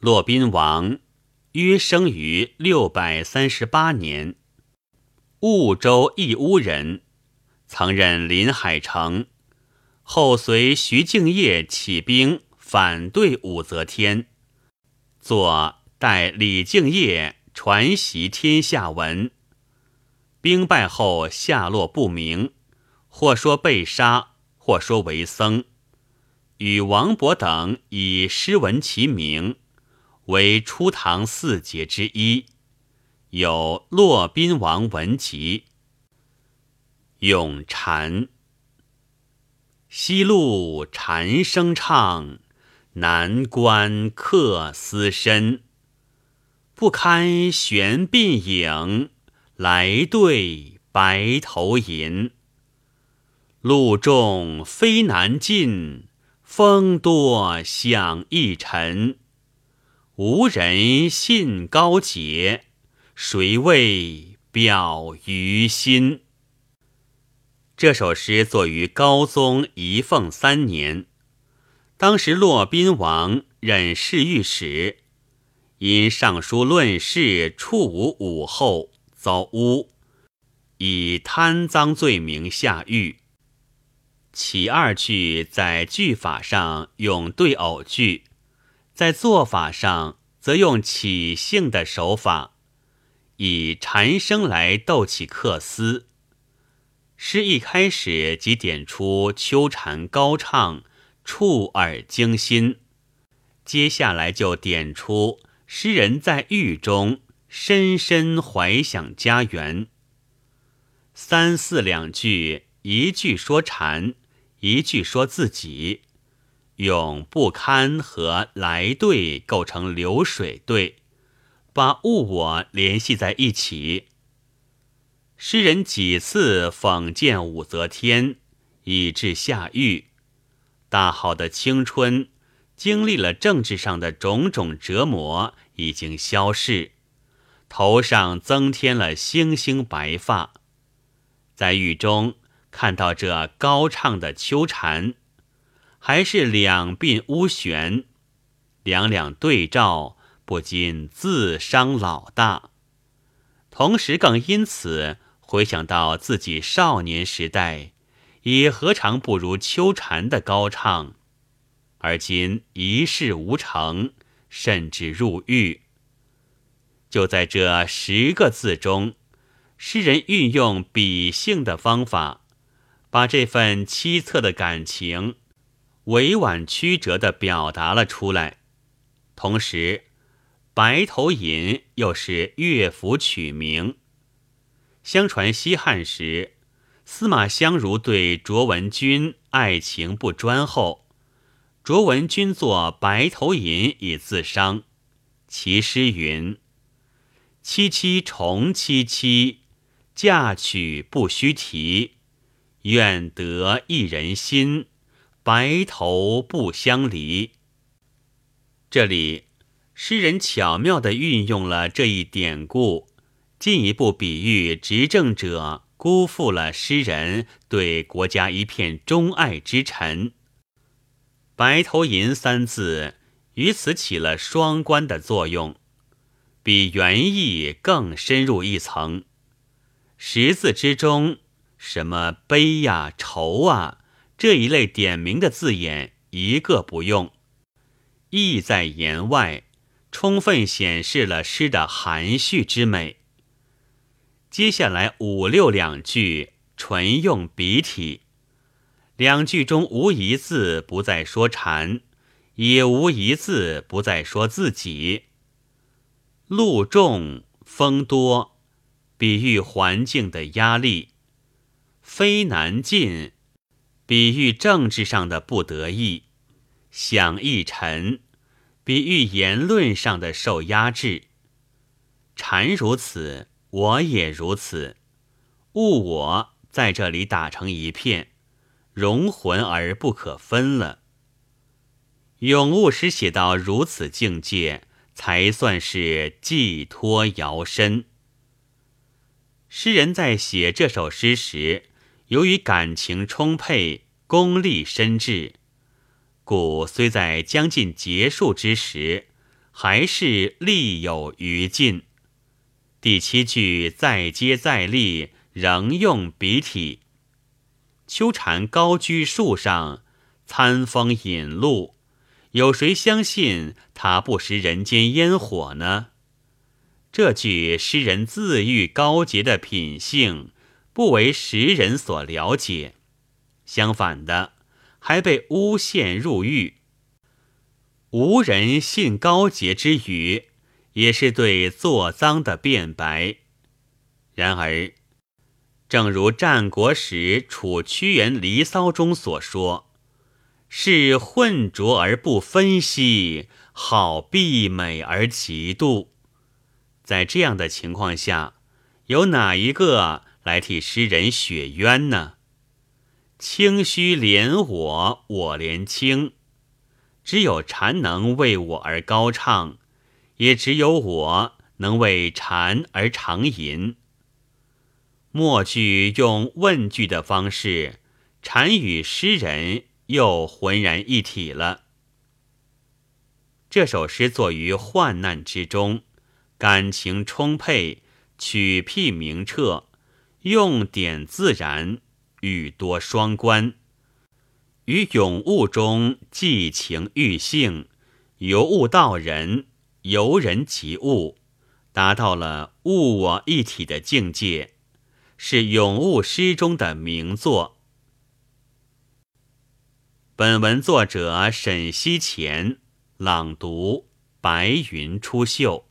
骆宾王，约生于六百三十八年，婺州义乌人，曾任临海城，后随徐敬业起兵反对武则天，作代李敬业传习天下文。兵败后下落不明，或说被杀，或说为僧。与王勃等以诗文齐名，为初唐四杰之一。有《骆宾王文集》。咏蝉：西路蝉声唱，南关客思深。不堪悬鬓影。来对白头吟，路重飞难进，风多响易沉。无人信高洁，谁为表于心？这首诗作于高宗仪凤三年，当时骆宾王任侍御史，因上书论事处无武后。遭诬，以贪赃罪名下狱。其二句在句法上用对偶句，在做法上则用起兴的手法，以蝉声来逗起客思。诗一开始即点出秋蝉高唱，触耳惊心；接下来就点出诗人在狱中。深深怀想家园。三四两句，一句说蝉，一句说自己，用不堪和来对构成流水对，把物我联系在一起。诗人几次讽谏武则天，以致下狱。大好的青春，经历了政治上的种种折磨，已经消逝。头上增添了星星白发，在狱中看到这高唱的秋蝉，还是两鬓乌旋，两两对照，不禁自伤老大。同时，更因此回想到自己少年时代，也何尝不如秋蝉的高唱，而今一事无成，甚至入狱。就在这十个字中，诗人运用比兴的方法，把这份凄恻的感情委婉曲折地表达了出来。同时，《白头吟》又是乐府曲名。相传西汉时，司马相如对卓文君爱情不专后，卓文君作《白头吟》以自伤。其诗云。萋萋重萋萋，嫁娶不须啼。愿得一人心，白头不相离。这里，诗人巧妙地运用了这一典故，进一步比喻执政者辜负了诗人对国家一片钟爱之臣。白头吟三字于此起了双关的作用。比原意更深入一层。十字之中，什么悲呀、愁啊这一类点名的字眼一个不用，意在言外，充分显示了诗的含蓄之美。接下来五六两句纯用笔体，两句中无一字不再说禅，也无一字不再说自己。路重风多，比喻环境的压力；非难进，比喻政治上的不得意；想一沉，比喻言论上的受压制。禅如此，我也如此。物我在这里打成一片，融魂而不可分了。咏物诗写到如此境界。才算是寄托摇身。诗人在写这首诗时，由于感情充沛、功力深挚，故虽在将近结束之时，还是力有余尽。第七句再接再厉，仍用笔体。秋蝉高居树上，餐风饮露，有谁相信他不食人间烟火呢？这句诗人自喻高洁的品性，不为时人所了解，相反的，还被诬陷入狱。无人信高洁之语。也是对作赃的辩白。然而，正如战国时楚屈原《离骚》中所说：“是混浊而不分析，好避美而嫉妒。”在这样的情况下，有哪一个来替诗人雪冤呢？清虚怜我，我怜清。只有禅能为我而高唱。也只有我能为蝉而长吟。末句用问句的方式，蝉与诗人又浑然一体了。这首诗作于患难之中，感情充沛，曲辟明澈，用典自然，语多双关，于咏物中寄情喻性，由物到人。由人及物，达到了物我一体的境界，是咏物诗中的名作。本文作者沈西前朗读：白云出岫。